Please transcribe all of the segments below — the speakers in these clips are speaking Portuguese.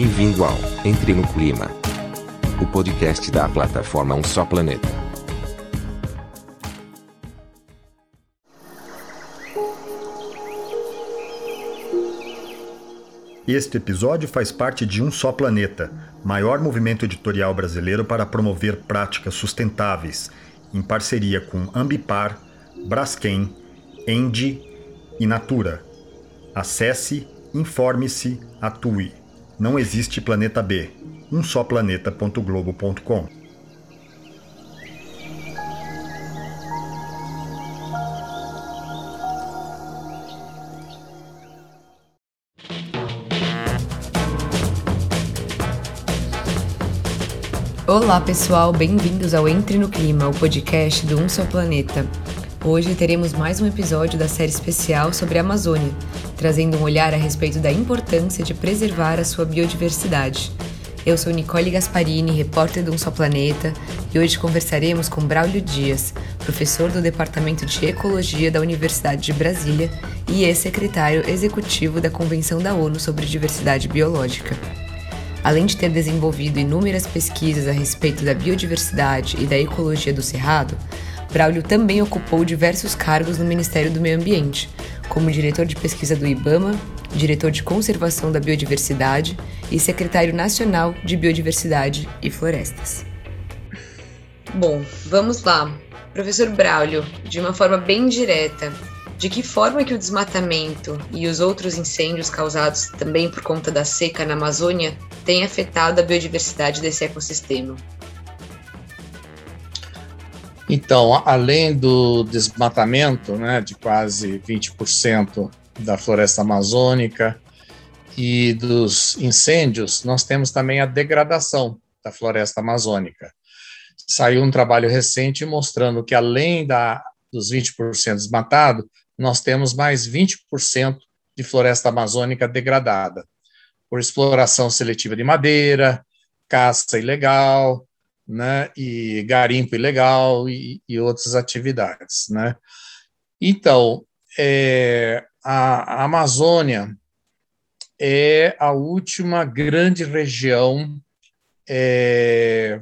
Bem-vindo ao Entre no Clima, o podcast da plataforma Um Só Planeta. Este episódio faz parte de Um Só Planeta, maior movimento editorial brasileiro para promover práticas sustentáveis, em parceria com Ambipar, Braskem, Endi e Natura. Acesse, informe-se, atue. Não existe planeta B. Um só planeta.globo.com. Olá pessoal, bem-vindos ao Entre no Clima, o podcast do Um Só Planeta. Hoje teremos mais um episódio da série especial sobre a Amazônia, trazendo um olhar a respeito da importância de preservar a sua biodiversidade. Eu sou Nicole Gasparini, repórter do Um Só Planeta, e hoje conversaremos com Braulio Dias, professor do Departamento de Ecologia da Universidade de Brasília e ex-secretário executivo da Convenção da ONU sobre Diversidade Biológica. Além de ter desenvolvido inúmeras pesquisas a respeito da biodiversidade e da ecologia do Cerrado, Braulio também ocupou diversos cargos no Ministério do Meio Ambiente, como diretor de pesquisa do IBAMA, diretor de conservação da biodiversidade e secretário nacional de biodiversidade e florestas. Bom, vamos lá. Professor Braulio, de uma forma bem direta, de que forma que o desmatamento e os outros incêndios causados também por conta da seca na Amazônia têm afetado a biodiversidade desse ecossistema? Então, além do desmatamento, né, de quase 20% da floresta amazônica e dos incêndios, nós temos também a degradação da floresta amazônica. Saiu um trabalho recente mostrando que, além da, dos 20% desmatado, nós temos mais 20% de floresta amazônica degradada por exploração seletiva de madeira, caça ilegal, né, e garimpo ilegal e, e outras atividades, né. Então, é, a, a Amazônia é a última grande região é,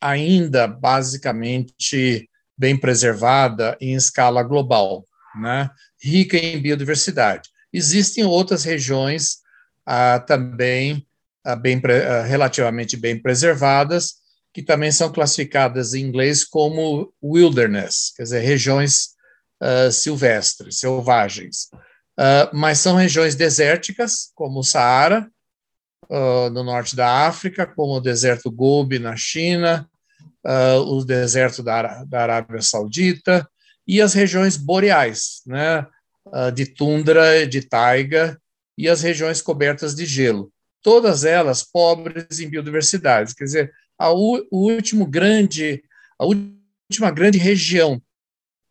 ainda basicamente bem preservada em escala global, né? rica em biodiversidade. Existem outras regiões ah, também bem, ah, relativamente bem preservadas, que também são classificadas em inglês como wilderness, quer dizer, regiões uh, silvestres, selvagens. Uh, mas são regiões desérticas, como o Saara, uh, no norte da África, como o deserto Gobi, na China, o deserto da, da Arábia Saudita, e as regiões boreais, né, de tundra, de taiga, e as regiões cobertas de gelo todas elas pobres em biodiversidade. Quer dizer, a o último grande, a última grande região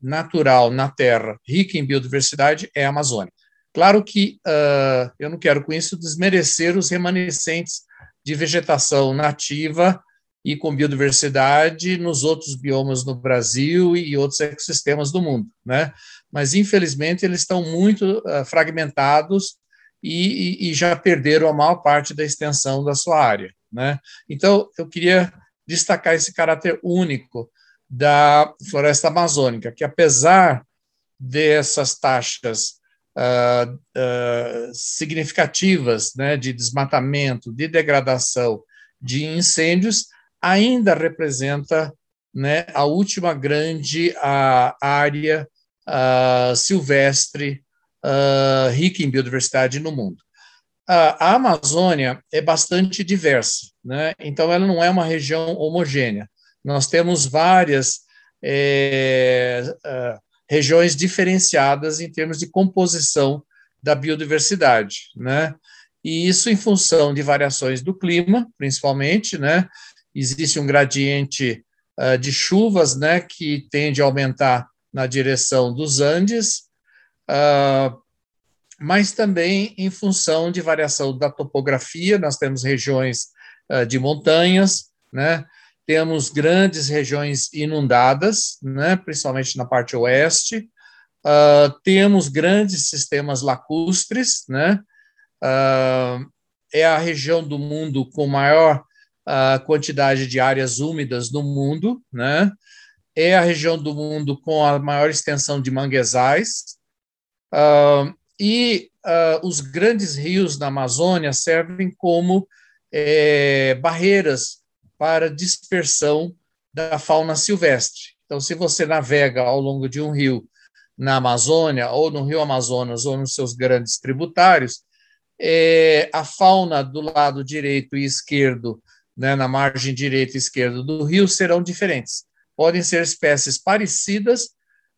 natural na Terra rica em biodiversidade é a Amazônia. Claro que uh, eu não quero com isso desmerecer os remanescentes de vegetação nativa e com biodiversidade nos outros biomas no Brasil e outros ecossistemas do mundo, né? Mas infelizmente eles estão muito uh, fragmentados e, e, já perderam a maior parte da extensão da sua área. Né? Então, eu queria destacar esse caráter único da floresta amazônica, que apesar dessas taxas uh, uh, significativas né, de desmatamento, de degradação, de incêndios, ainda representa né, a última grande área uh, silvestre uh, rica em biodiversidade no mundo. A Amazônia é bastante diversa, né? então ela não é uma região homogênea. Nós temos várias é, uh, regiões diferenciadas em termos de composição da biodiversidade, né? E isso em função de variações do clima, principalmente, né? Existe um gradiente uh, de chuvas, né, que tende a aumentar na direção dos Andes, uh, mas também em função de variação da topografia, nós temos regiões uh, de montanhas, né? temos grandes regiões inundadas, né? principalmente na parte oeste, uh, temos grandes sistemas lacustres, né? é a região do mundo com maior quantidade de áreas úmidas no mundo, né? É a região do mundo com a maior extensão de manguezais. Uh, e uh, os grandes rios da Amazônia servem como é, barreiras para dispersão da fauna silvestre. Então, se você navega ao longo de um rio na Amazônia, ou no Rio Amazonas, ou nos seus grandes tributários, é, a fauna do lado direito e esquerdo, né, na margem direita e esquerda do rio, serão diferentes. Podem ser espécies parecidas,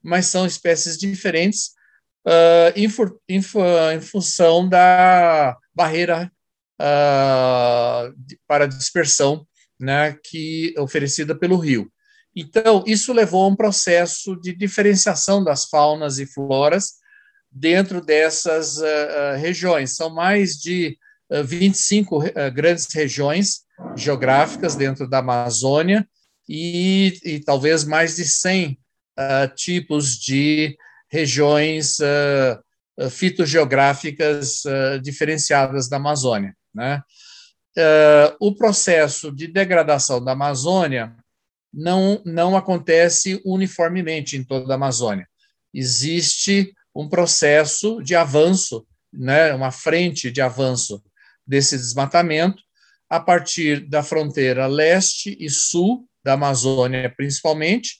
mas são espécies diferentes uh, em, em, em, função da barreira uh, para dispersão né, que oferecida pelo rio. Então, isso levou a um processo de diferenciação das faunas e floras dentro dessas uh, regiões. São mais de uh, 25 uh, grandes regiões geográficas dentro da Amazônia e, e talvez mais de 100 tipos de regiões fitogeográficas diferenciadas da Amazônia. Né? o processo de degradação da Amazônia não, não acontece uniformemente em toda a Amazônia. Existe um processo de avanço, né, uma frente de avanço desse desmatamento a partir da fronteira leste e sul da Amazônia, principalmente,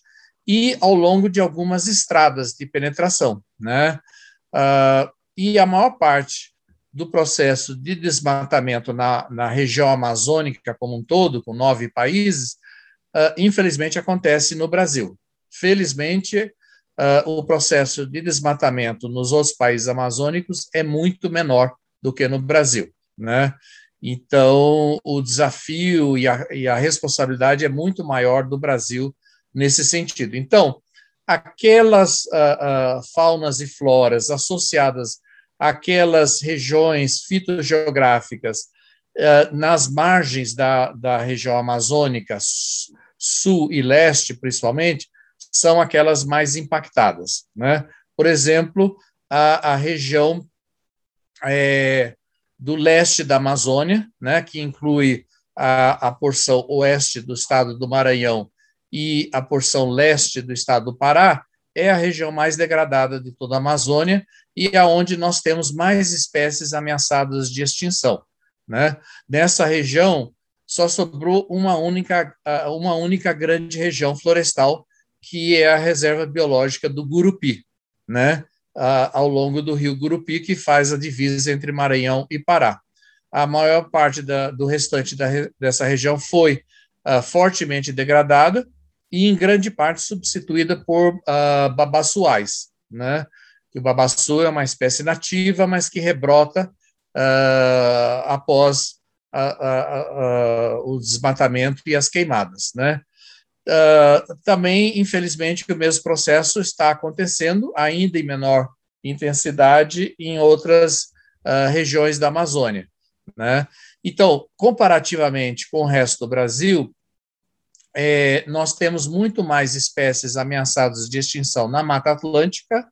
e ao longo de algumas estradas de penetração. Né? Uh, e a maior parte do processo de desmatamento na, na região amazônica como um todo, com nove países, uh, infelizmente acontece no Brasil. Felizmente, uh, o processo de desmatamento nos outros países amazônicos é muito menor do que no Brasil, né? Então, o desafio e a, e a responsabilidade é muito maior do Brasil nesse sentido. Então, aquelas uh, uh, faunas e floras associadas àquelas regiões fitogeográficas uh, nas margens da, da região amazônica, sul e leste, principalmente, são aquelas mais impactadas. Né? Por exemplo, a, a região é, do leste da Amazônia, né, que inclui a, a porção oeste do estado do Maranhão e a porção leste do estado do Pará, é a região mais degradada de toda a Amazônia e é onde nós temos mais espécies ameaçadas de extinção. Né? Nessa região, só sobrou uma única, uma única grande região florestal, que é a reserva biológica do Gurupi, né? ao longo do rio Gurupi, que faz a divisa entre Maranhão e Pará. A maior parte da, do restante da, dessa região foi uh, fortemente degradada e, em grande parte, substituída por uh, babaçuais. Né? O babaçu é uma espécie nativa, mas que rebrota uh, após a, a, a, o desmatamento e as queimadas, né? Uh, também, infelizmente, o mesmo processo está acontecendo, ainda em menor intensidade, em outras uh, regiões da Amazônia. Né? Então, comparativamente com o resto do Brasil, é, nós temos muito mais espécies ameaçadas de extinção na Mata Atlântica,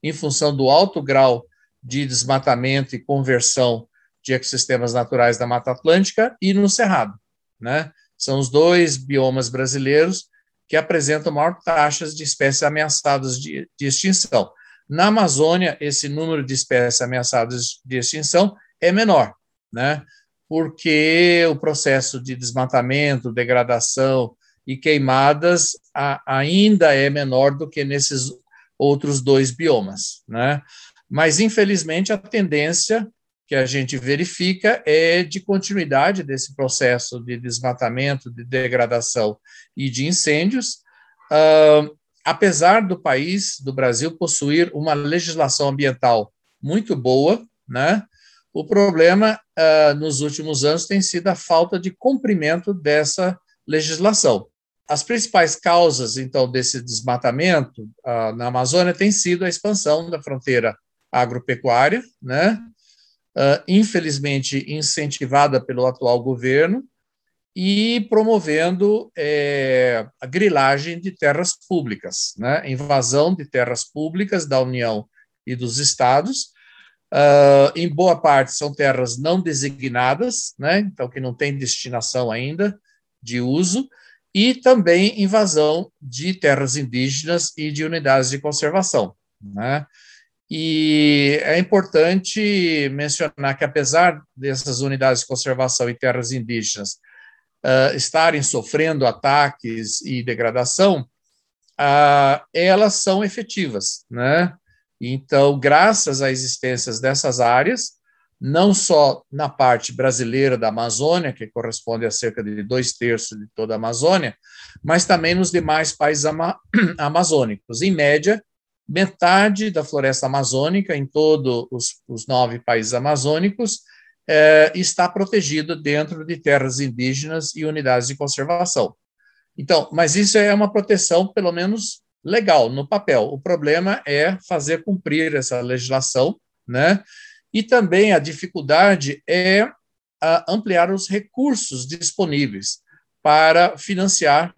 em função do alto grau de desmatamento e conversão de ecossistemas naturais da Mata Atlântica e no Cerrado. Né? São os dois biomas brasileiros que apresentam maior taxas de espécies ameaçadas de, de extinção. Na Amazônia, esse número de espécies ameaçadas de extinção é menor, né? porque o processo de desmatamento, degradação e queimadas a, ainda é menor do que nesses outros dois biomas. Né? Mas, infelizmente, a tendência que a gente verifica é de continuidade desse processo de desmatamento, de degradação e de incêndios, uh, apesar do país, do Brasil, possuir uma legislação ambiental muito boa, né? O problema uh, nos últimos anos tem sido a falta de cumprimento dessa legislação. As principais causas, então, desse desmatamento uh, na Amazônia têm sido a expansão da fronteira agropecuária, né? uh, infelizmente incentivada pelo atual governo, e promovendo é, a grilagem de terras públicas, né? invasão de terras públicas da União e dos estados, Uh, em boa parte são terras não designadas, né? então que não tem destinação ainda de uso, e também invasão de terras indígenas e de unidades de conservação. Né? E é importante mencionar que, apesar dessas unidades de conservação e terras indígenas uh, estarem sofrendo ataques e degradação, uh, elas são efetivas. Né? Então, graças à existência dessas áreas, não só na parte brasileira da Amazônia, que corresponde a cerca de dois terços de toda a Amazônia, mas também nos demais países ama amazônicos. Em média, metade da floresta amazônica, em todos os, os nove países amazônicos, é, está protegida dentro de terras indígenas e unidades de conservação. Então, mas isso é uma proteção, pelo menos legal, no papel. O problema é fazer cumprir essa legislação, né? E também a dificuldade é ampliar os recursos disponíveis para financiar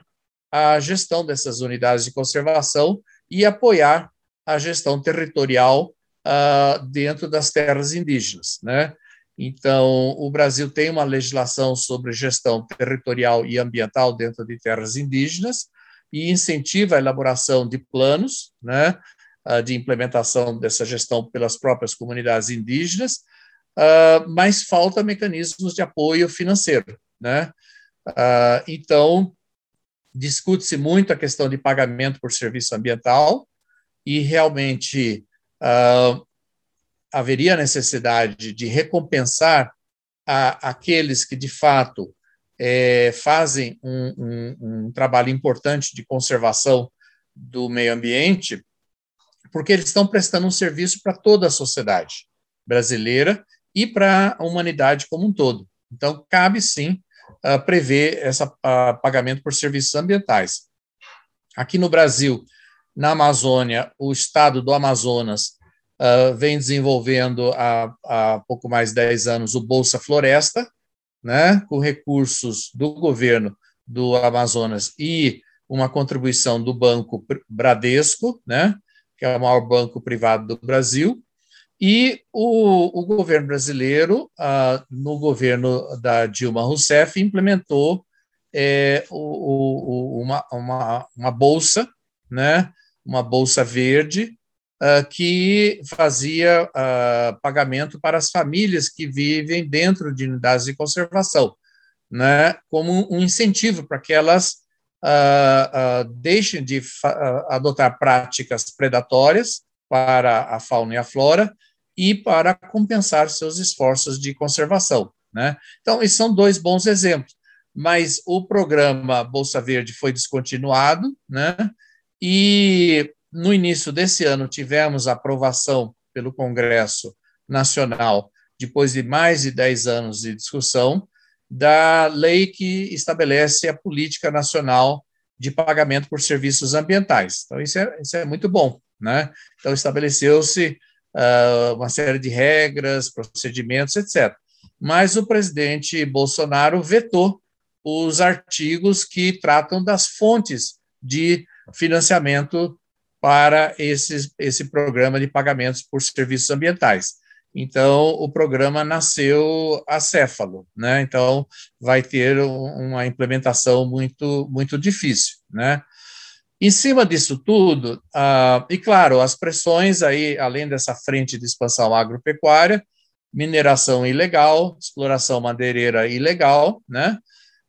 a gestão dessas unidades de conservação e apoiar a gestão territorial uh, dentro das terras indígenas, né? Então, o Brasil tem uma legislação sobre gestão territorial e ambiental dentro de terras indígenas, e incentiva a elaboração de planos né, de implementação dessa gestão pelas próprias comunidades indígenas, ah, mas falta mecanismos de apoio financeiro. Né? Ah, então, discute-se muito a questão de pagamento por serviço ambiental, e realmente haveria necessidade de recompensar a, aqueles que, de fato, é, fazem um, um, um, trabalho importante de conservação do meio ambiente, porque eles estão prestando um serviço para toda a sociedade brasileira e para a humanidade como um todo. Então, cabe sim uh, prever esse uh, pagamento por serviços ambientais. Aqui no Brasil, na Amazônia, o estado do Amazonas uh, vem desenvolvendo há, há pouco mais de 10 anos o Bolsa Floresta, né, com recursos do governo do Amazonas e uma contribuição do Banco Bradesco, né, que é o maior banco privado do Brasil, e o, o governo brasileiro, ah, no governo da Dilma Rousseff, implementou é, o, o, uma, uma, uma bolsa, né, uma bolsa verde, uh, que fazia uh, pagamento para as famílias que vivem dentro de unidades de conservação, né, como um incentivo para que elas uh, deixem de adotar práticas predatórias para a fauna e a flora e para compensar seus esforços de conservação. Né? Então, esses são dois bons exemplos. Mas o programa Bolsa Verde foi descontinuado, né? e no início desse ano, tivemos aprovação pelo Congresso Nacional, depois de mais de 10 anos de discussão, da lei que estabelece a política nacional de pagamento por serviços ambientais. Então, isso é, isso é muito bom. Né? Então, estabeleceu-se uh, uma série de regras, procedimentos, etc. Mas o presidente Bolsonaro vetou os artigos que tratam das fontes de financiamento para esse, esse programa de pagamentos por serviços ambientais. Então, o programa nasceu acéfalo, né? Então, vai ter uma implementação muito, muito difícil, né? Em cima disso tudo, ah, e claro, as pressões aí, além dessa frente de expansão agropecuária, mineração ilegal, exploração madeireira ilegal, né?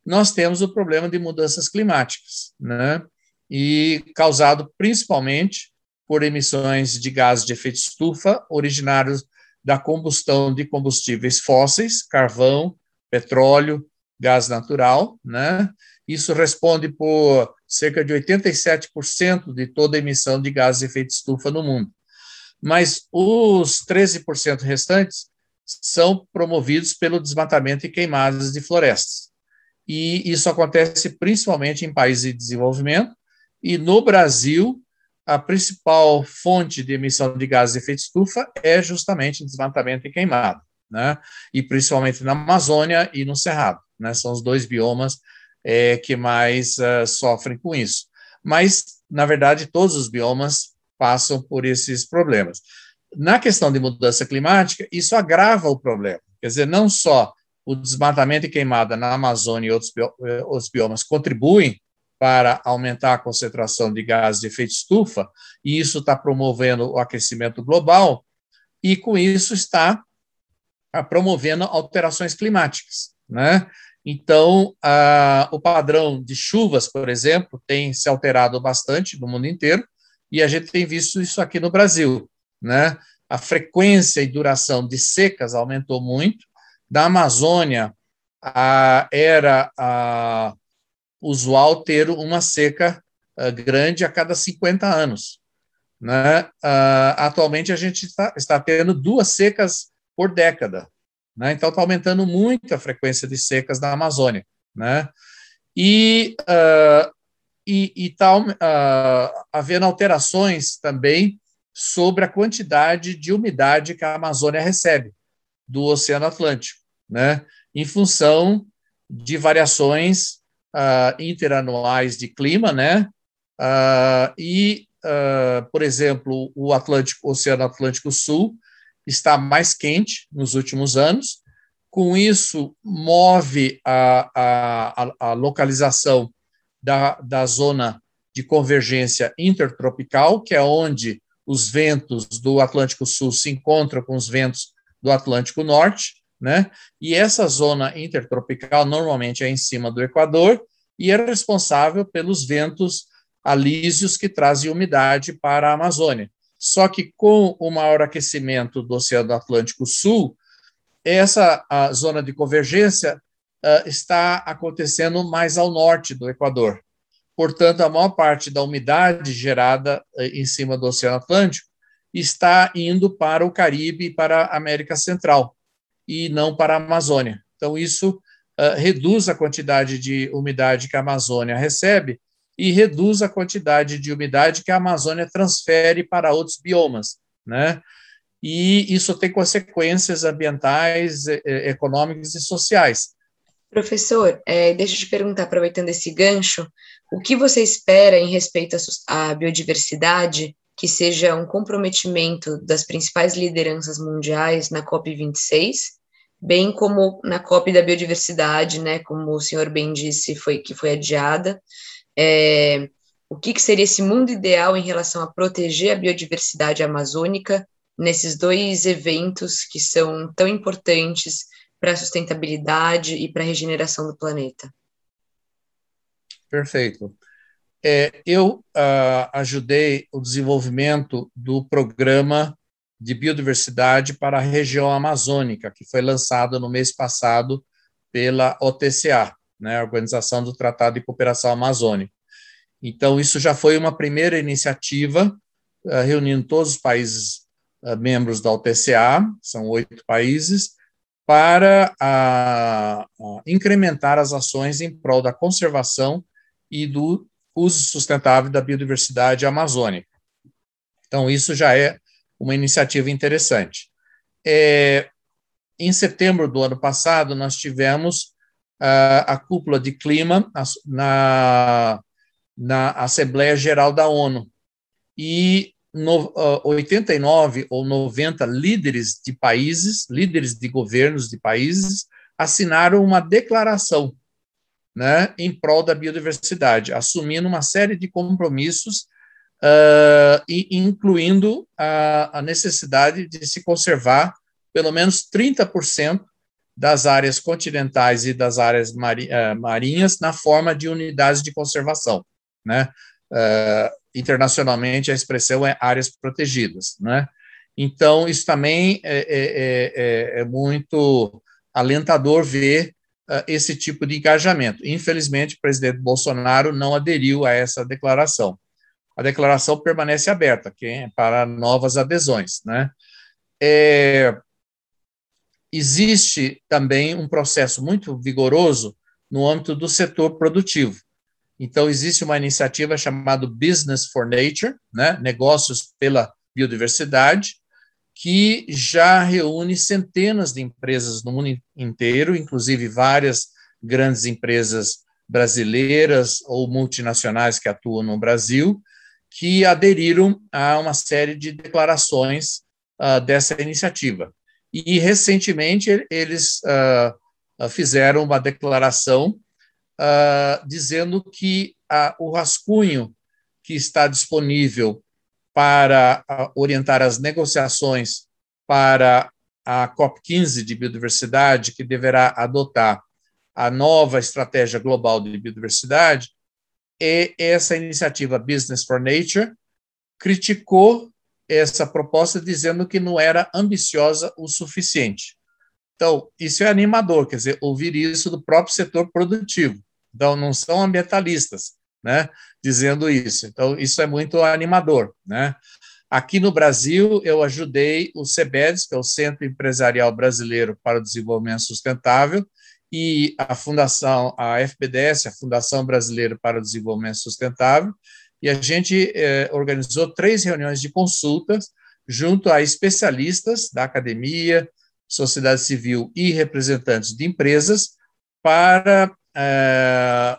Nós temos o problema de mudanças climáticas, né? e causado principalmente por emissões de gases de efeito estufa originários da combustão de combustíveis fósseis, carvão, petróleo, gás natural, né? Isso responde por cerca de 87% de toda a emissão de gases de efeito estufa no mundo. Mas os 13% restantes são promovidos pelo desmatamento e queimadas de florestas. E isso acontece principalmente em países de desenvolvimento, e no Brasil, a principal fonte de emissão de gases de efeito estufa é justamente desmatamento e queimado, né? E principalmente na Amazônia e no Cerrado, né? São os dois biomas é, que mais uh, sofrem com isso. Mas, na verdade, todos os biomas passam por esses problemas. na questão de mudança climática, isso agrava o problema. Quer dizer, não só o desmatamento e queimada na Amazônia e outros, eh, outros biomas contribuem para aumentar a concentração de gases de efeito estufa, e isso está promovendo o aquecimento global, e com isso está ah, promovendo alterações climáticas. Né? Então, a, o padrão de chuvas, por exemplo, tem se alterado bastante no mundo inteiro, e a gente tem visto isso aqui no Brasil. Né? A frequência e duração de secas aumentou muito. Da Amazônia, a, era a, usual ter uma seca a, grande a cada 50 anos. Né? atualmente, a gente está, está tendo duas secas por década. Né? Então, está aumentando muito a frequência de secas na Amazônia. Né? E uh, está uh, havendo alterações também sobre a quantidade de umidade que a Amazônia recebe do Oceano Atlântico, né? em função de variações uh, interanuais de clima, né? Uh, e, uh, por exemplo, o Atlântico, Oceano Atlântico Sul está mais quente nos últimos anos. Com isso, move a, a, a localização da, da zona de convergência intertropical, que é onde os ventos do Atlântico Sul se encontram com os ventos do Atlântico Norte, né? E essa zona intertropical normalmente é em cima do Equador e é responsável pelos ventos alísios que trazem umidade para a Amazônia. Só que com o maior aquecimento do Oceano Atlântico Sul, essa zona de convergência uh, está acontecendo mais ao norte do Equador. Portanto, a maior parte da umidade gerada uh, em cima do Oceano Atlântico está indo para o Caribe e para a América Central, e não para a Amazônia. Então, isso uh, reduz a quantidade de umidade que a Amazônia recebe e reduz a quantidade de umidade que a Amazônia transfere para outros biomas, né? E isso tem consequências ambientais, econômicas e sociais. Professor, é, deixa eu te perguntar, aproveitando esse gancho, o que você espera em respeito à biodiversidade que seja um comprometimento das principais lideranças mundiais na COP26, bem como na COP da biodiversidade, né, como o senhor bem disse, foi que foi adiada. É, o que, que seria esse mundo ideal em relação a proteger a biodiversidade amazônica nesses dois eventos que são tão importantes para a sustentabilidade e para a regeneração do planeta? Perfeito. É, eu uh, ajudei o desenvolvimento do programa de biodiversidade para a região amazônica, que foi lançado no mês passado pela OTCA, né, Organização do Tratado de Cooperação Amazônica. Então, isso já foi uma primeira iniciativa, uh, reunindo todos os países uh, membros da OTCA, são oito países, para incrementar as ações em prol da conservação e do uso sustentável da biodiversidade amazônica. Então, isso já é uma iniciativa interessante. É, em setembro do ano passado, nós tivemos uh, a cúpula de clima na, na Assembleia Geral da ONU. E no, uh, 89 ou 90 líderes de países, líderes de governos de países, assinaram uma declaração né, em prol da biodiversidade, assumindo uma série de compromissos, uh, e incluindo a, a, necessidade de se conservar pelo menos 30% das áreas continentais e das áreas uh, marinhas na forma de unidades de conservação. Né? Uh, internacionalmente, a expressão é áreas protegidas. Né? Então, isso também é, é, é, é muito alentador ver esse tipo de engajamento. Infelizmente, o presidente Bolsonaro não aderiu a essa declaração. A declaração permanece aberta é para novas adesões. Né? É, existe também um processo muito vigoroso no âmbito do setor produtivo. Então, existe uma iniciativa chamada Business for Nature, né? negócios pela biodiversidade, que já reúne centenas de empresas no mundo inteiro, inclusive várias grandes empresas brasileiras ou multinacionais que atuam no Brasil, que aderiram a uma série de declarações uh, dessa iniciativa. E, recentemente, eles uh, fizeram uma declaração dizendo que o rascunho que está disponível para orientar as negociações para a COP15 de biodiversidade, que deverá adotar a nova estratégia global de biodiversidade, e essa iniciativa Business for Nature criticou essa proposta dizendo que não era ambiciosa o suficiente. Então, isso é animador, quer dizer, ouvir isso do próprio setor produtivo. Então, não são ambientalistas, né, dizendo isso. Então, isso é muito animador, né? Aqui no Brasil, eu ajudei o CEBEDES, que é o Centro Empresarial Brasileiro para o Desenvolvimento Sustentável, e a Fundação, a FBDS, a Fundação Brasileira para o Desenvolvimento Sustentável, e a gente eh, organizou três reuniões de consultas junto a especialistas da academia, sociedade civil e representantes de empresas para eh,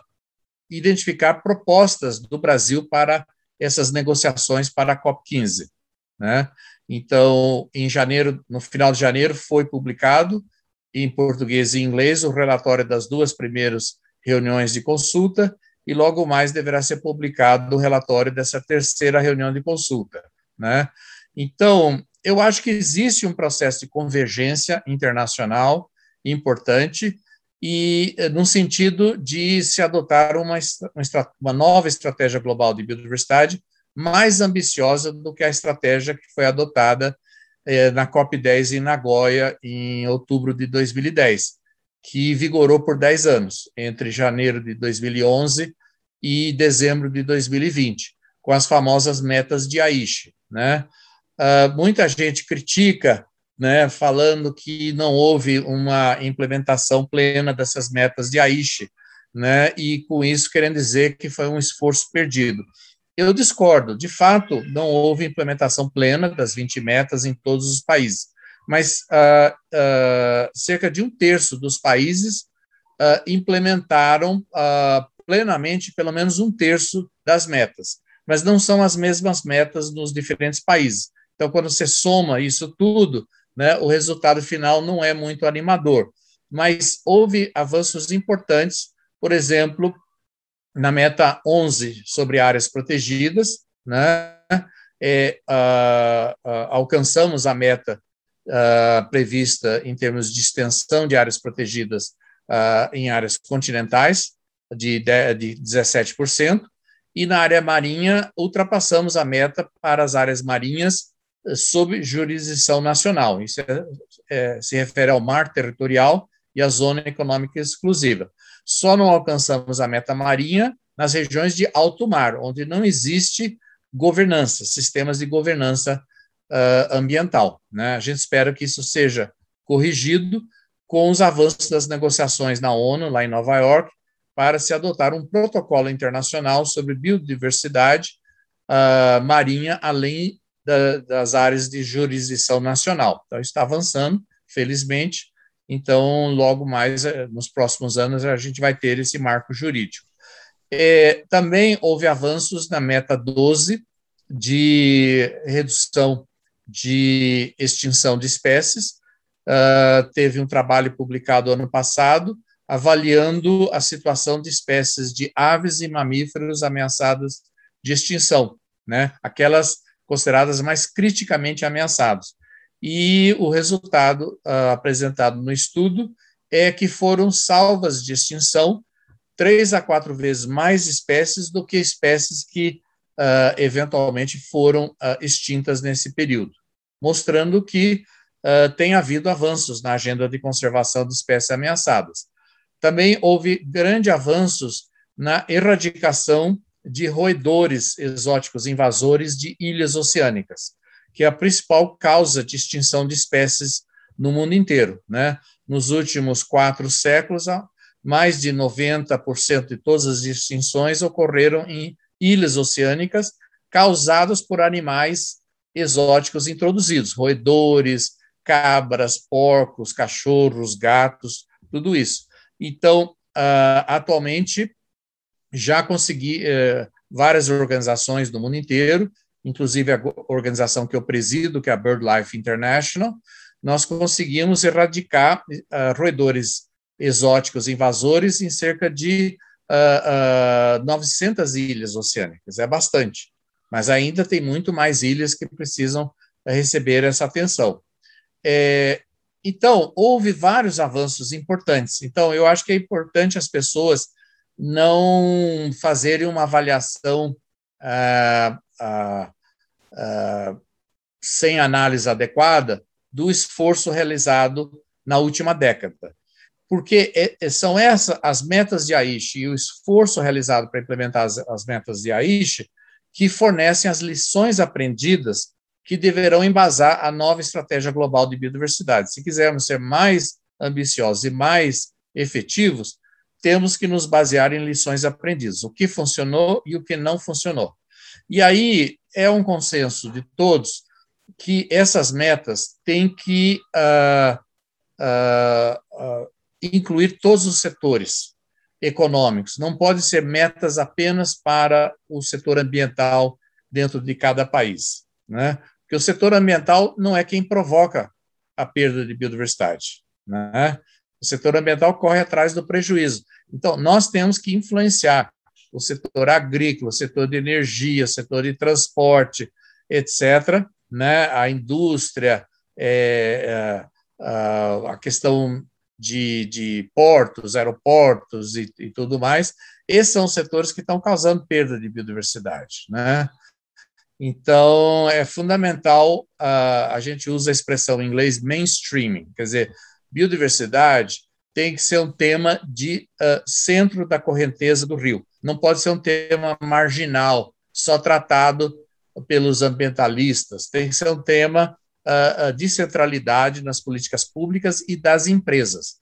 identificar propostas do Brasil para essas negociações para a COP15. Né? Então, em janeiro, no final de janeiro, foi publicado em português e inglês o relatório das duas primeiras reuniões de consulta e logo mais deverá ser publicado o relatório dessa terceira reunião de consulta, né? Então, eu acho que existe um processo de convergência internacional importante e eh, no sentido de se adotar uma, uma nova estratégia global de biodiversidade mais ambiciosa do que a estratégia que foi adotada eh, na COP10 em Nagoya em outubro de 2010, que vigorou por 10 anos, entre janeiro de 2011 e dezembro de 2020, com as famosas metas de Aichi. Né? Uh, muita gente critica né, falando que não houve uma implementação plena dessas metas de Aichi, né, e com isso querendo dizer que foi um esforço perdido. Eu discordo, de fato, não houve implementação plena das 20 metas em todos os países, mas uh, uh, cerca de um terço dos países uh, implementaram plenamente pelo menos um terço das metas, mas não são as mesmas metas nos diferentes países. Então, quando você soma isso tudo, né, o resultado final não é muito animador. Mas houve avanços importantes, por exemplo, na meta 11 sobre áreas protegidas, né, é, uh, uh, alcançamos a meta uh, prevista em termos de extensão de áreas protegidas em áreas continentais, de, de 17%, e na área marinha ultrapassamos a meta para as áreas marinhas sob jurisdição nacional. Isso é, é, se refere ao mar territorial e à zona econômica exclusiva. Só não alcançamos a meta marinha nas regiões de alto mar, onde não existe governança, sistemas de governança uh, ambiental. Né? A gente espera que isso seja corrigido com os avanços das negociações na ONU, lá em Nova York, para se adotar um protocolo internacional sobre biodiversidade uh, marinha, além da, das áreas de jurisdição nacional. Então, está avançando, felizmente. Então, logo mais, eh, nos próximos anos, a gente vai ter esse marco jurídico. É, também houve avanços na meta 12 de redução de extinção de espécies. Uh, teve um trabalho publicado ano passado avaliando a situação de espécies de aves e mamíferos ameaçadas de extinção, né? Aquelas consideradas mais criticamente ameaçados. E o resultado uh, apresentado no estudo é que foram salvas de extinção três a quatro vezes mais espécies do que espécies que uh, eventualmente foram uh, extintas nesse período, mostrando que tem havido avanços na agenda de conservação de espécies ameaçadas. Também houve grandes avanços na erradicação de roedores exóticos invasores de ilhas oceânicas, que é a principal causa de extinção de espécies no mundo inteiro. Né? Nos últimos quatro séculos, mais de 90% de todas as extinções ocorreram em ilhas oceânicas causadas por animais exóticos introduzidos, roedores, cabras, porcos, cachorros, gatos, tudo isso. Então, uh, atualmente, já consegui, eh, várias organizações do mundo inteiro, inclusive a organização que eu presido, que é a BirdLife International, nós conseguimos erradicar uh, roedores exóticos invasores em cerca de uh, uh, 900 ilhas oceânicas. É bastante, mas ainda tem muito mais ilhas que precisam receber essa atenção. É, então, houve vários avanços importantes. Então, eu acho que é importante as pessoas não fazerem uma avaliação ah, ah, sem análise adequada do esforço realizado na última década. Porque é, é, são essas as metas de Aish e o esforço realizado para implementar as, as metas de Aish que fornecem as lições aprendidas que deverão embasar a nova estratégia global de biodiversidade. Se quisermos ser mais ambiciosos e mais efetivos, temos que nos basear em lições aprendidas, o que funcionou e o que não funcionou. E aí é um consenso de todos que essas metas têm que uh, uh, uh, incluir todos os setores econômicos, não pode ser metas apenas para o setor ambiental dentro de cada país. Né? Porque o setor ambiental não é quem provoca a perda de biodiversidade. Né? O setor ambiental corre atrás do prejuízo. Então, nós temos que influenciar o setor agrícola, o setor de energia, o setor de transporte, etc., né? a indústria, é, é, a questão de, de, portos, aeroportos e, e, tudo mais, esses são setores que estão causando perda de biodiversidade. Né? Então, é fundamental, uh, a gente usa a expressão em inglês mainstreaming, quer dizer, biodiversidade tem que ser um tema de uh, centro da correnteza do rio, não pode ser um tema marginal, só tratado pelos ambientalistas, tem que ser um tema uh, de centralidade nas políticas públicas e das empresas.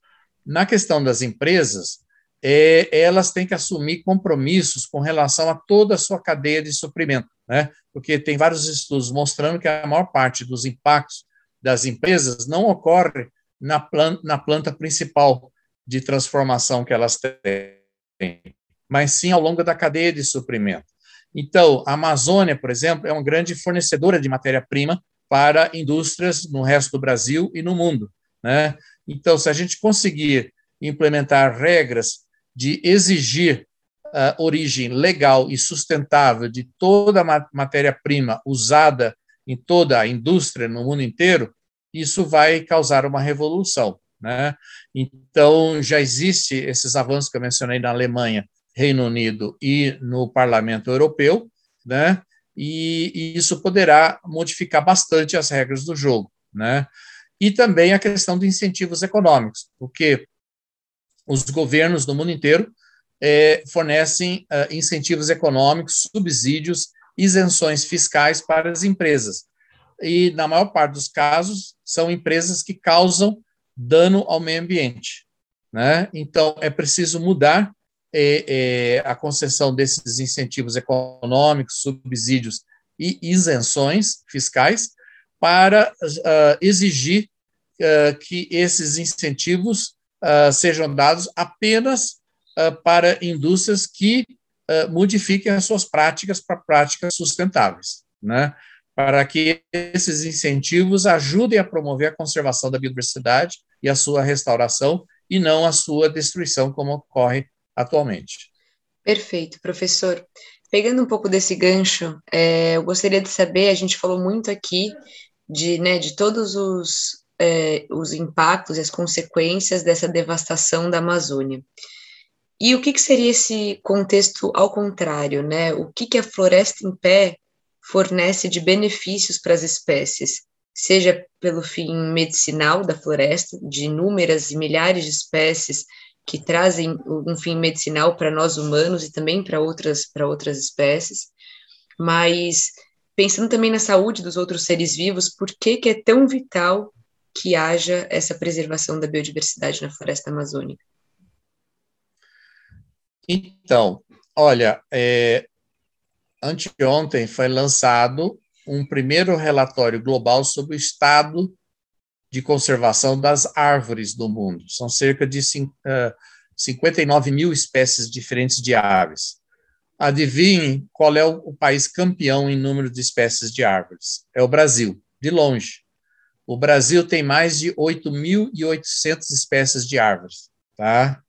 Na questão das empresas, é, elas têm que assumir compromissos com relação a toda a sua cadeia de suprimento né? porque tem vários estudos mostrando que a maior parte dos impactos das empresas não ocorre na planta, na planta principal de transformação que elas têm, mas sim ao longo da cadeia de suprimento. Então, a Amazônia, por exemplo, é uma grande fornecedora de matéria-prima para indústrias no resto do Brasil e no mundo. Né? Então, se a gente conseguir implementar regras de exigir uh, origem legal e sustentável de toda a matéria-prima usada em toda a indústria no mundo inteiro, isso vai causar uma revolução. Né? Então, já existe esses avanços que eu mencionei na Alemanha, Reino Unido e no Parlamento Europeu, né? e, e isso poderá modificar bastante as regras do jogo. Né? E também a questão de incentivos econômicos, porque os governos do mundo inteiro é, fornecem uh, incentivos econômicos, subsídios, isenções fiscais para as empresas. E, na maior parte dos casos, são empresas que causam dano ao meio ambiente. Né? Então, é preciso mudar é, é, a concessão desses incentivos econômicos, subsídios e isenções fiscais para uh, exigir uh, que esses incentivos uh, sejam dados apenas para indústrias que modifiquem as suas práticas para práticas sustentáveis, né? Para que esses incentivos ajudem a promover a conservação da biodiversidade e a sua restauração, e não a sua destruição, como ocorre atualmente. Perfeito, professor. Pegando um pouco desse gancho, é, eu gostaria de saber, a gente falou muito aqui de, né, de todos os, é, os impactos e as consequências dessa devastação da Amazônia. E o que, que seria esse contexto ao contrário, né? O que, que a floresta em pé fornece de benefícios para as espécies, seja pelo fim medicinal da floresta, de inúmeras e milhares de espécies que trazem um fim medicinal para nós humanos e também para outras, outras espécies, mas pensando também na saúde dos outros seres vivos, por que, que é tão vital que haja essa preservação da biodiversidade na floresta amazônica? Então, olha, é, anteontem foi lançado um primeiro relatório global sobre o estado de conservação das árvores do mundo. São cerca de 59 mil espécies diferentes de aves. Adivinhe qual é o, o país campeão em número de espécies de árvores? É o Brasil, de longe. O Brasil tem mais de 8.800 espécies de árvores, tá?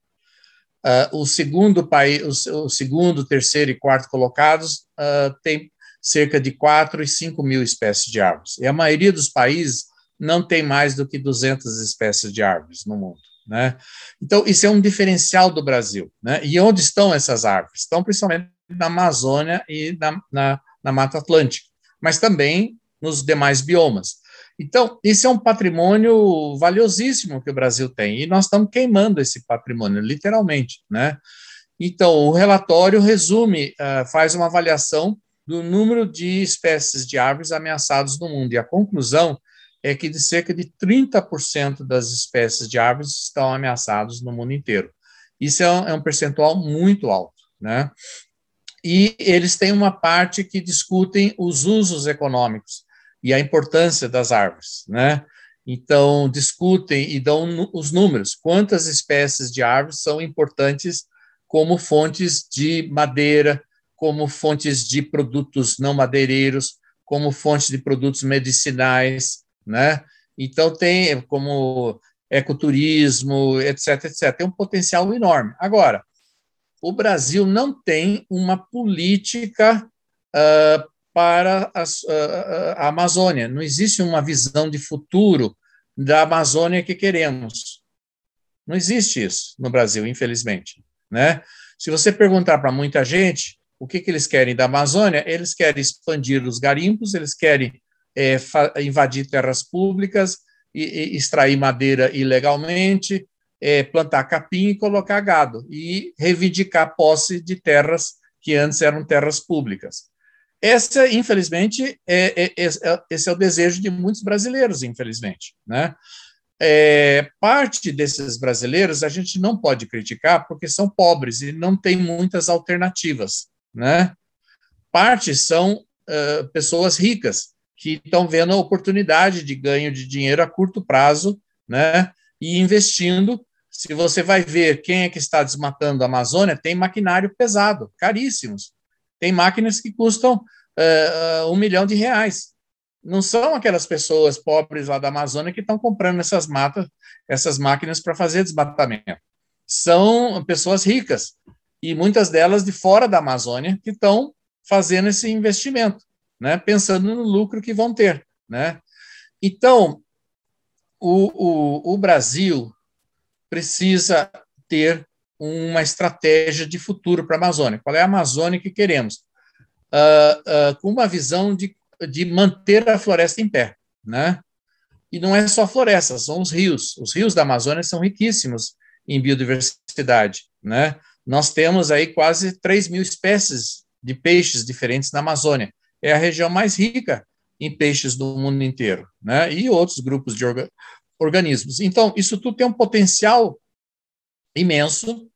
Uh, o segundo país, o, o, segundo, terceiro e quarto colocados uh, tem cerca de 4 e 5 mil espécies de árvores. E a maioria dos países não tem mais do que 200 espécies de árvores no mundo. Né? Então, isso é um diferencial do Brasil. Né? E onde estão essas árvores? Estão principalmente na Amazônia e na, na, na Mata Atlântica, mas também nos demais biomas. Então, isso é um patrimônio valiosíssimo que o Brasil tem, e nós estamos queimando esse patrimônio, literalmente. Né? Então, o relatório resume, uh, faz uma avaliação do número de espécies de árvores ameaçadas no mundo, e a conclusão é que de cerca de 30% das espécies de árvores estão ameaçadas no mundo inteiro. Isso é um, é um percentual muito alto, né? E eles têm uma parte que discutem os usos econômicos e a importância das árvores, né? Então, discutem e dão os números, quantas espécies de árvores são importantes como fontes de madeira, como fontes de produtos não madeireiros, como fontes de produtos medicinais, né? Então tem como ecoturismo, etc, etc. Tem um potencial enorme. Agora, o Brasil não tem uma política uh, para a, a, a, Amazônia. Não existe uma visão de futuro da Amazônia que queremos. Não existe isso no Brasil, infelizmente. Né? Se você perguntar para muita gente o que, que eles querem da Amazônia, eles querem expandir os garimpos, eles querem é, invadir terras públicas, e, e extrair madeira ilegalmente, é, plantar capim e colocar gado, e reivindicar posse de terras que antes eram terras públicas. Essa, infelizmente, é, é, é, é esse é o desejo de muitos brasileiros, infelizmente. Né? É, parte desses brasileiros a gente não pode criticar porque são pobres e não tem muitas alternativas. Né? Parte são uh, pessoas ricas que estão vendo a oportunidade de ganho de dinheiro a curto prazo, né? E investindo. Se você vai ver quem é que está desmatando a Amazônia, tem maquinário pesado, caríssimos. Tem máquinas que custam uh, um milhão de reais. Não são aquelas pessoas pobres lá da Amazônia que estão comprando essas matas, essas máquinas para fazer desmatamento. São pessoas ricas e muitas delas de fora da Amazônia que estão fazendo esse investimento né, pensando no lucro que vão ter. Né? Então, o, o, o Brasil precisa ter uma estratégia de futuro para a Amazônia. Qual é a Amazônia que queremos? Uh, uh, com uma visão de, de manter a floresta em pé. Né? E não é só floresta, são os rios. Os rios da Amazônia são riquíssimos em biodiversidade. Né? Nós temos aí quase 3 mil espécies de peixes diferentes na Amazônia é a região mais rica em peixes do mundo inteiro, né? E outros grupos de orga organismos. Então, isso tudo tem um potencial imenso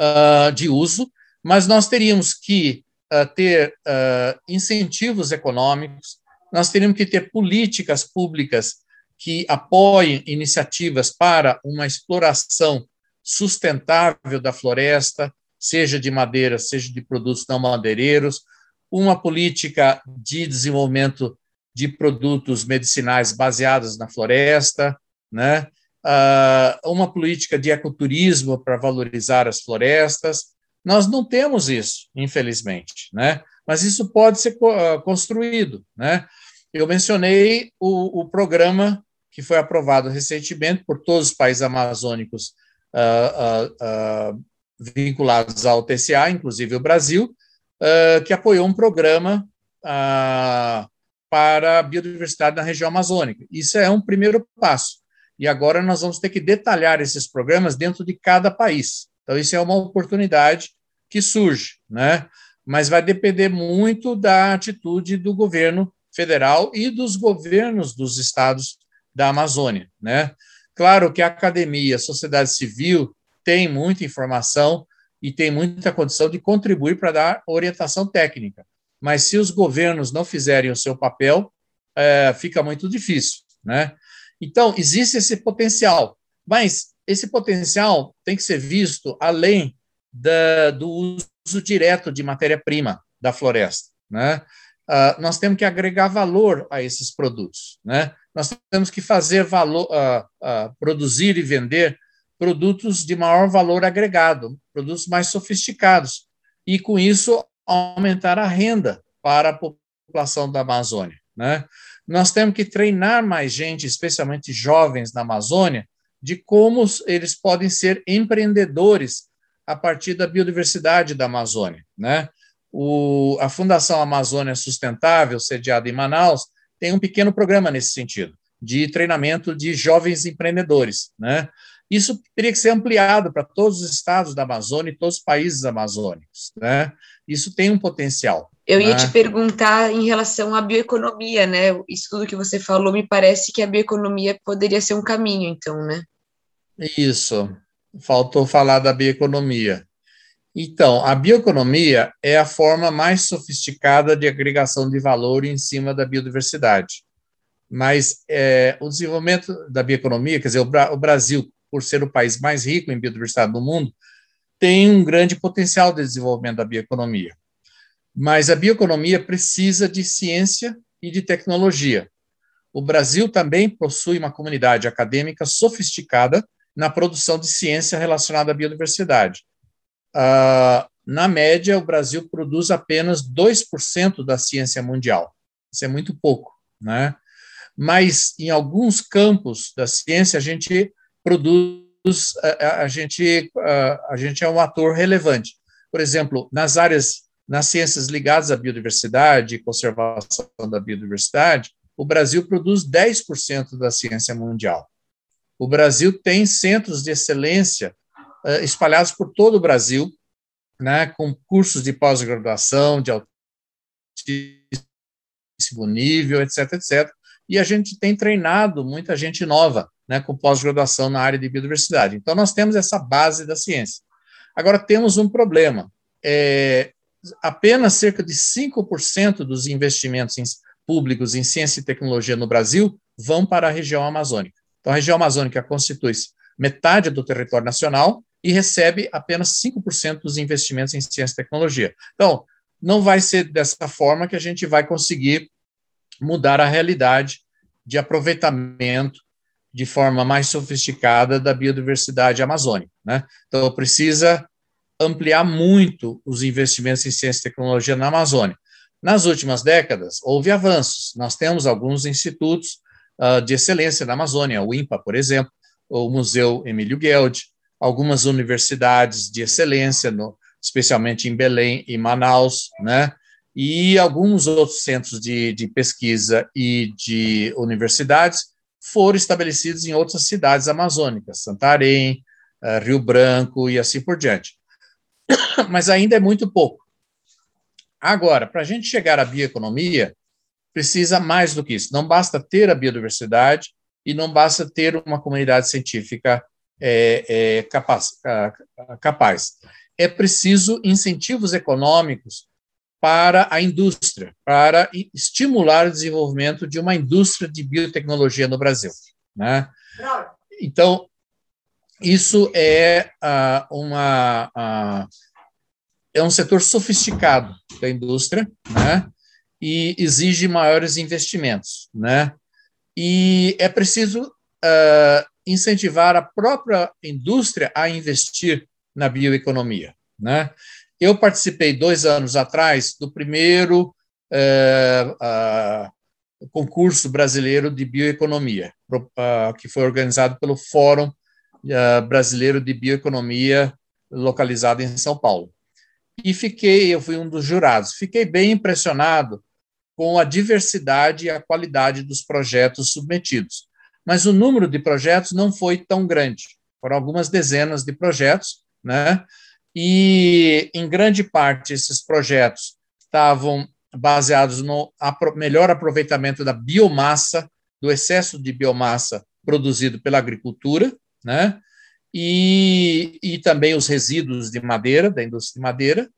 uh, de uso, mas nós teríamos que uh, ter uh, incentivos econômicos, nós teríamos que ter políticas públicas que apoiem iniciativas para uma exploração sustentável da floresta, seja de madeira, seja de produtos não madeireiros, uma política de desenvolvimento de produtos medicinais baseados na floresta, né? Uh, uma política de ecoturismo para valorizar as florestas. Nós não temos isso, infelizmente, né? mas isso pode ser uh, construído. Né? Eu mencionei o, o, programa que foi aprovado recentemente por todos os países amazônicos uh, vinculados ao TCA, inclusive o Brasil, uh, que apoiou um programa uh, para a biodiversidade na região amazônica. Isso é um primeiro passo. E agora nós vamos ter que detalhar esses programas dentro de cada país. Então, isso é uma oportunidade que surge, né? mas vai depender muito da atitude do governo federal e dos governos dos estados da Amazônia. Né? Claro que a academia, a sociedade civil, tem muita informação, e tem muita condição de contribuir para dar orientação técnica. Mas se os governos não fizerem o seu papel, é, fica muito difícil. Né? Então, existe esse potencial, mas esse potencial tem que ser visto além da, do uso direto de matéria-prima da floresta. Né? Uh, nós temos que agregar valor a esses produtos. Né? Nós temos que fazer valor, uh, uh, produzir e vender produtos de maior valor agregado, produtos mais sofisticados, e com isso aumentar a renda para a população da Amazônia. Né? Nós temos que treinar mais gente, especialmente jovens na Amazônia, de como eles podem ser empreendedores a partir da biodiversidade da Amazônia. Né? O, a Fundação Amazônia Sustentável, sediada em Manaus, tem um pequeno programa nesse sentido, de treinamento de jovens empreendedores. Né? Isso teria que ser ampliado para todos os estados da Amazônia e todos os países amazônicos. Né? Isso tem um potencial. Eu ia né? te perguntar em relação à bioeconomia, né? Isso tudo que você falou me parece que a bioeconomia poderia ser um caminho, então, né? Isso. Faltou falar da bioeconomia. Então, a bioeconomia é a forma mais sofisticada de agregação de valor em cima da biodiversidade. Mas é, o desenvolvimento da bioeconomia, quer dizer, o, Bra o Brasil, por ser o país mais rico em biodiversidade do mundo, tem um grande potencial de desenvolvimento da bioeconomia. Mas a bioeconomia precisa de ciência e de tecnologia. O Brasil também possui uma comunidade acadêmica sofisticada na produção de ciência relacionada à biodiversidade. Uh, na média, o Brasil produz apenas 2% da ciência mundial. Isso é muito pouco, né? Mas em alguns campos da ciência a gente produz, a, a gente, a, a gente é um ator relevante. Por exemplo, nas áreas, nas ciências ligadas à biodiversidade, conservação da biodiversidade, o Brasil produz 10% da ciência mundial. O Brasil tem centros de excelência uh, espalhados por todo o Brasil, né, com cursos de pós-graduação, de altíssimo nível, etc, etc. E a gente tem treinado muita gente nova, né, com pós-graduação na área de biodiversidade. Então, nós temos essa base da ciência. Agora, temos um problema. É, apenas cerca de 5% dos investimentos públicos em ciência e tecnologia no Brasil vão para a região amazônica. Então, a região amazônica constitui metade do território nacional e recebe apenas 5% dos investimentos em ciência e tecnologia. Então, não vai ser dessa forma que a gente vai conseguir mudar a realidade de aproveitamento de forma mais sofisticada da biodiversidade amazônica. Né? Então, precisa ampliar muito os investimentos em ciência e tecnologia na Amazônia. Nas últimas décadas, houve avanços. Nós temos alguns institutos uh, de excelência na Amazônia, o INPA, por exemplo, o Museu Emílio Gueld, algumas universidades de excelência, no, especialmente em Belém e Manaus, né? e alguns outros centros de, de pesquisa e de universidades foram estabelecidos em outras cidades amazônicas, Santarém, uh, Rio Branco e assim por diante. Mas ainda é muito pouco. Agora, para a gente chegar à bioeconomia, precisa mais do que isso. Não basta ter a biodiversidade e não basta ter uma comunidade científica é, é, capaz, capaz. É preciso incentivos econômicos para a indústria, para estimular o desenvolvimento de uma indústria de biotecnologia no Brasil. Né? Então, isso é uh, uma uh, é um setor sofisticado da indústria, né? E exige maiores investimentos, né? E é preciso uh, incentivar a própria indústria a investir na bioeconomia, né? Eu participei dois anos atrás do primeiro uh, concurso brasileiro de bioeconomia, que foi organizado pelo Fórum Brasileiro de Bioeconomia, localizado em São Paulo. E fiquei, eu fui um dos jurados, fiquei bem impressionado com a diversidade e a qualidade dos projetos submetidos. Mas o número de projetos não foi tão grande, foram algumas dezenas de projetos, né? E, em grande parte, esses projetos estavam baseados no melhor aproveitamento da biomassa, do excesso de biomassa produzido pela agricultura, né? E, e também os resíduos de madeira, da indústria de madeira,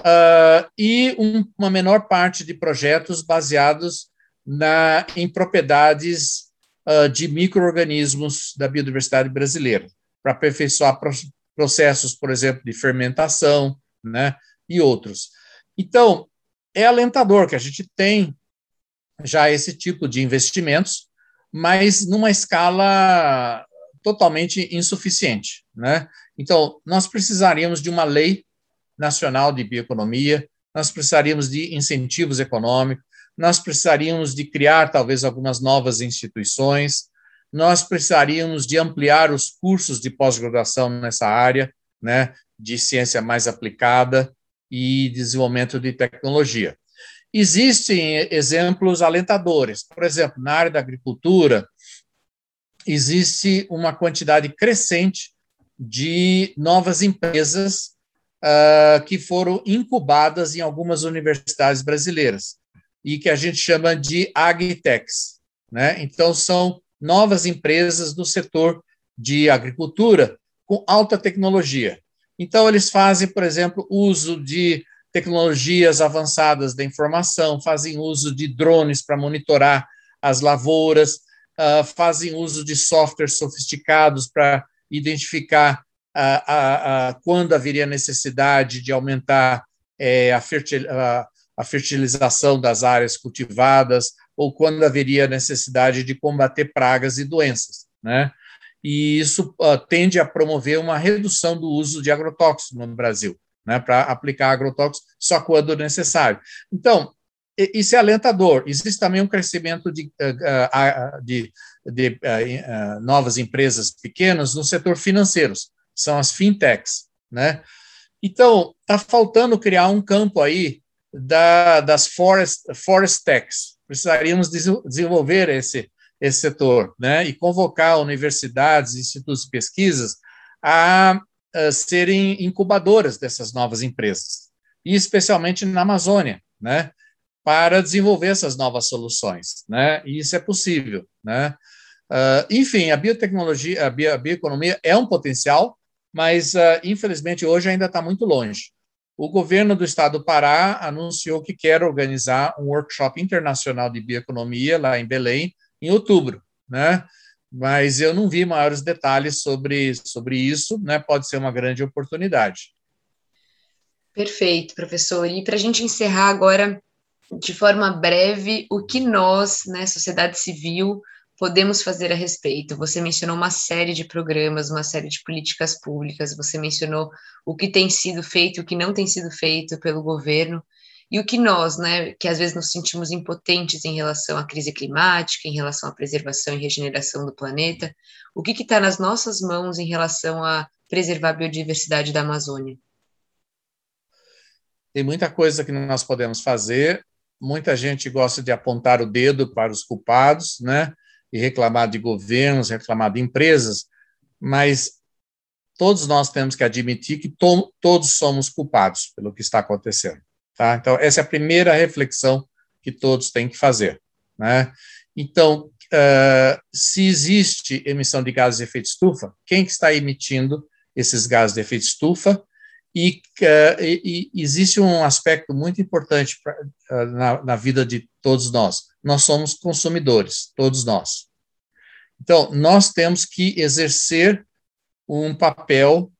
uh, e um, uma menor parte de projetos baseados na, em propriedades uh, de micro-organismos da biodiversidade brasileira, para aperfeiçoar processos, por exemplo, de fermentação, né? E outros. Então, é alentador que a gente tem já esse tipo de investimentos, mas numa escala totalmente insuficiente, né? Então, nós precisaríamos de uma lei nacional de bioeconomia, nós precisaríamos de incentivos econômicos, nós precisaríamos de criar talvez algumas novas instituições, nós precisaríamos de ampliar os cursos de pós-graduação nessa área, né, de ciência mais aplicada e desenvolvimento de tecnologia. Existem exemplos alentadores. Por exemplo, na área da agricultura, existe uma quantidade crescente de novas empresas uh, que foram incubadas em algumas universidades brasileiras e que a gente chama de agtechs. Né? Então, são novas empresas do setor de agricultura com alta tecnologia. Então, eles fazem, por exemplo, uso de tecnologias avançadas da informação, fazem uso de drones para monitorar as lavouras, uh, fazem uso de softwares sofisticados para identificar uh, uh, quando haveria necessidade de aumentar é, a, fertil, a fertilização das áreas cultivadas, ou quando haveria necessidade de combater pragas e doenças. Né? E isso tende a promover uma redução do uso de agrotóxicos no Brasil né, para aplicar agrotóxicos só quando necessário. Então, isso é alentador. Existe também um crescimento de, eh, eh, de, de, uh, novas empresas pequenas no setor financeiro, são as fintechs. Né? Então, está faltando criar um campo aí da, das forest, forest techs. Precisaríamos desenvolver esse, esse setor né? e convocar universidades, institutos de pesquisas a uh, serem incubadoras dessas novas empresas, e especialmente na Amazônia, né, para desenvolver essas novas soluções, né, e isso é possível, né. Uh, enfim, a biotecnologia, a, bio, a, bioeconomia é um potencial, mas uh, infelizmente hoje ainda está muito longe. O governo do estado do Pará anunciou que quer organizar um workshop internacional de bioeconomia lá em Belém em outubro, né? mas eu não vi maiores detalhes sobre, sobre isso, né? Pode ser uma grande oportunidade. Perfeito, professor. E para a gente encerrar agora, de forma breve, o que nós, né, sociedade civil, podemos fazer a respeito? Você mencionou uma série de programas, uma série de políticas públicas, você mencionou o que tem sido feito, o que não tem sido feito pelo governo. E o que nós, né, que às vezes nos sentimos impotentes em relação à crise climática, em relação à preservação e regeneração do planeta, o que está nas nossas mãos em relação a preservar a biodiversidade da Amazônia? Tem muita coisa que nós podemos fazer. Muita gente gosta de apontar o dedo para os culpados, né? E reclamar de governos, reclamar de empresas, mas todos nós temos que admitir que to todos somos culpados pelo que está acontecendo. Tá? Então, essa é a primeira reflexão que todos têm que fazer. Né? Então, uh, se existe emissão de gases de efeito estufa, quem que está emitindo esses gases de efeito estufa? E, uh, e, e existe um aspecto muito importante pra, uh, na, na vida de todos nós. Nós somos consumidores, todos nós. Então, nós temos que exercer um papel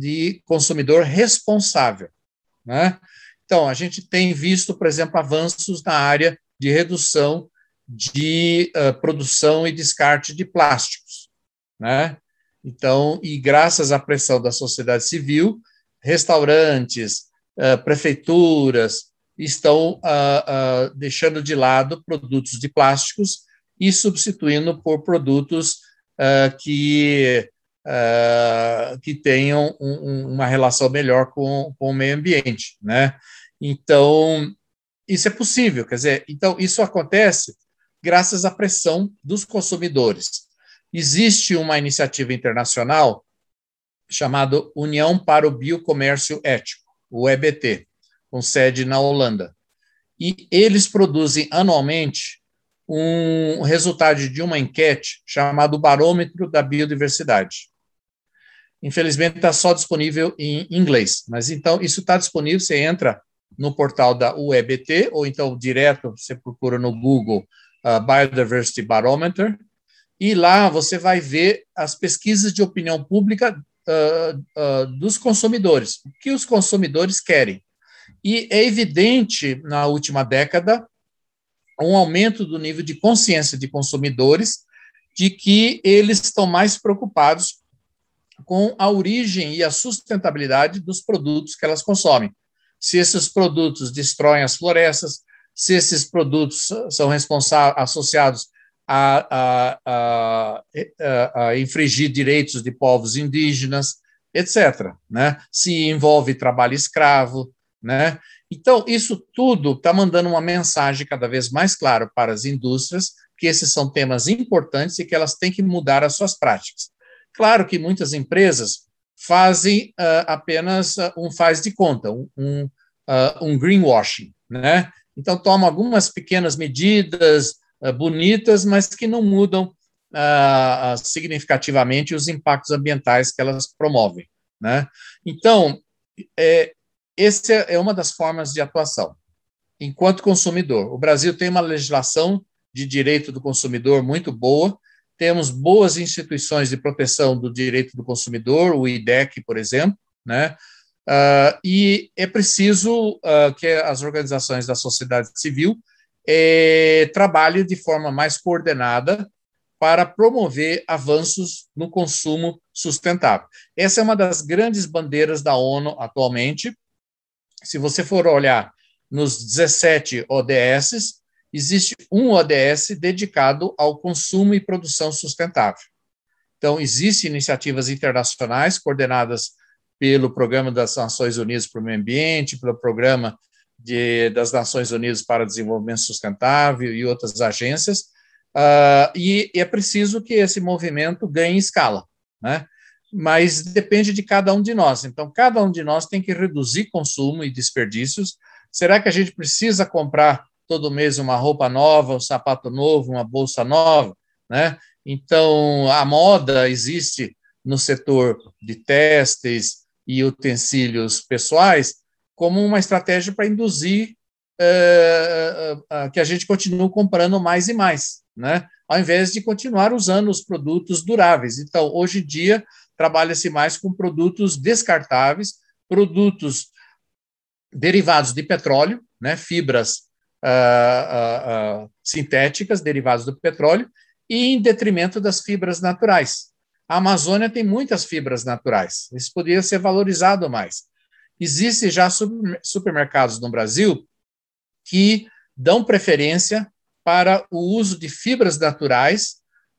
de consumidor responsável. Né? Então, a gente tem visto, por exemplo, avanços na área de redução de uh, produção e descarte de plásticos. Né? Então, e graças à pressão da sociedade civil, restaurantes, uh, prefeituras estão uh, deixando de lado produtos de plásticos e substituindo por produtos que uh, que tenham um, uma relação melhor com, com o meio ambiente, né? Então, isso é possível, quer dizer, então isso acontece graças à pressão dos consumidores. Existe uma iniciativa internacional chamada União para o Biocomércio Ético, o EBT, com sede na Holanda. E eles produzem anualmente um resultado de uma enquete chamado Barômetro da Biodiversidade. Infelizmente está só disponível em inglês, mas então isso está disponível. Você entra no portal da UEBT ou então direto você procura no Google uh, Biodiversity Barometer e lá você vai ver as pesquisas de opinião pública uh, uh, dos consumidores. O que os consumidores querem? E é evidente, na última década, um aumento do nível de consciência de consumidores de que eles estão mais preocupados com a origem e a sustentabilidade dos produtos que elas consomem. Se esses produtos destroem as florestas, se esses produtos são associados a, a, a, a, infringir direitos de povos indígenas, etc. Né? Se envolve trabalho escravo. Né? Então, isso tudo está mandando uma mensagem cada vez mais clara para as indústrias que esses são temas importantes e que elas têm que mudar as suas práticas. Claro que muitas empresas fazem uh, apenas uh, um faz de conta, um, um, uh, um greenwashing, né? Então, tomam algumas pequenas medidas, bonitas, mas que não mudam ah, significativamente os impactos ambientais que elas promovem. Né? Então, é, essa é uma das formas de atuação. Enquanto consumidor, o Brasil tem uma legislação de direito do consumidor muito boa, temos boas instituições de proteção do direito do consumidor, o IDEC, por exemplo, né? Uh, e é preciso uh, que as organizações da sociedade civil é, trabalhe de forma mais coordenada para promover avanços no consumo sustentável. Essa é uma das grandes bandeiras da ONU atualmente. Se você for olhar nos 17 ODS, existe um ODS dedicado ao consumo e produção sustentável. Então, existem iniciativas internacionais coordenadas pelo Programa das Nações Unidas para o Meio Ambiente, pelo Programa de, das Nações Unidas para o Desenvolvimento Sustentável e outras agências, uh, e é preciso que esse movimento ganhe escala, né? Mas depende de cada um de nós. Então, cada um de nós tem que reduzir consumo e desperdícios. Será que a gente precisa comprar todo mês uma roupa nova, um sapato novo, uma bolsa nova, né? Então, a moda existe no setor de testes e utensílios pessoais, como uma estratégia para induzir uh, uh, que a gente continue comprando mais e mais, né? ao invés de continuar usando os produtos duráveis. Então, hoje em dia, trabalha-se mais com produtos descartáveis, produtos derivados de petróleo, né? fibras uh, sintéticas derivadas do petróleo, e em detrimento das fibras naturais. A Amazônia tem muitas fibras naturais, isso poderia ser valorizado mais. Existem já supermercados no Brasil que dão preferência para o uso de fibras naturais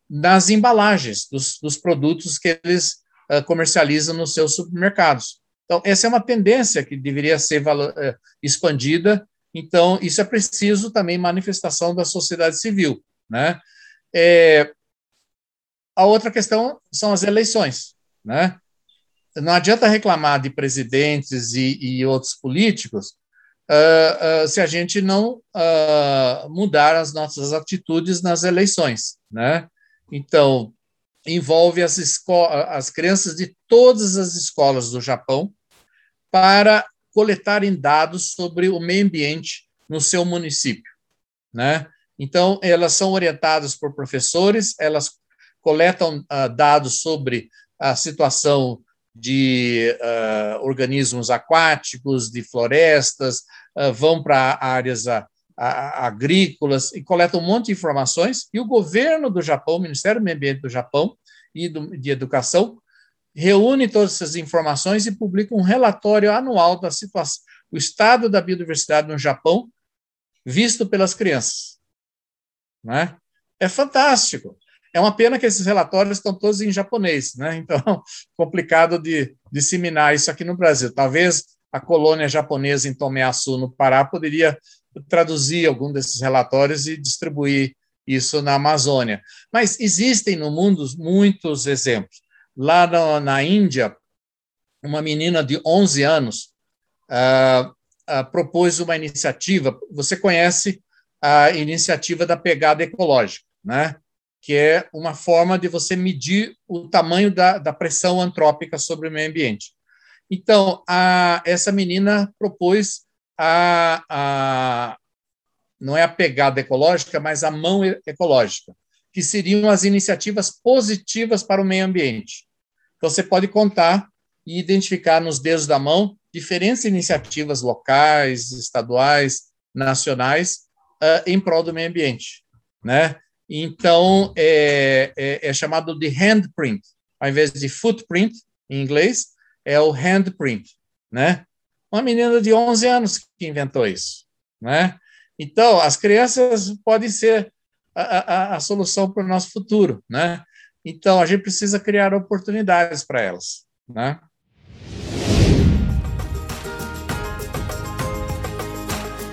nas embalagens dos, dos produtos que eles uh, comercializam nos seus supermercados. Então, essa é uma tendência que deveria ser uh, expandida. Então, isso é preciso também manifestação da sociedade civil. Né? É, a outra questão são as eleições. Né? Não adianta reclamar de presidentes e, e outros políticos uh, uh, se a gente não uh, mudar as nossas atitudes nas eleições, né? Então, envolve as, as crianças de todas as escolas do Japão para coletarem dados sobre o meio ambiente no seu município, né? Então, elas são orientadas por professores, elas coletam dados sobre a situação de uh, organismos aquáticos, de florestas, uh, vão para áreas a, a, agrícolas e coletam um monte de informações. E o governo do Japão, o Ministério do Meio Ambiente do Japão e do, de Educação, reúne todas essas informações e publica um relatório anual da situação, o estado da biodiversidade no Japão, visto pelas crianças. Não é? é fantástico. É uma pena que esses relatórios estão todos em japonês, né? Então, complicado de disseminar isso aqui no Brasil. Talvez a colônia japonesa em Tomeaçu, no Pará, poderia traduzir algum desses relatórios e distribuir isso na Amazônia. Mas existem no mundo muitos exemplos. Lá na, na Índia, uma menina de 11 anos uh, uh, propôs uma iniciativa. Você conhece a iniciativa da pegada ecológica, né? Que é uma forma de você medir o tamanho da, da pressão antrópica sobre o meio ambiente. Então, a, essa menina propôs a, a, não é a pegada ecológica, mas a mão ecológica, que seriam as iniciativas positivas para o meio ambiente. Então, você pode contar e identificar nos dedos da mão diferentes iniciativas locais, estaduais, nacionais, uh, em prol do meio ambiente, né? Então, é, é, é, chamado de handprint, ao invés de footprint, em inglês, é o handprint, né? Uma menina de 11 anos que inventou isso, né? Então, as crianças podem ser a, a, a solução para o nosso futuro, né? Então, a gente precisa criar oportunidades para elas, né?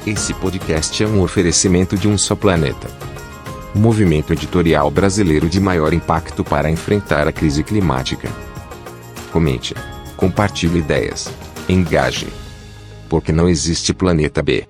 Esse podcast é um oferecimento de um só planeta. O movimento editorial brasileiro de maior impacto para enfrentar a crise climática. Comente, compartilhe ideias, engaje. Porque não existe planeta B.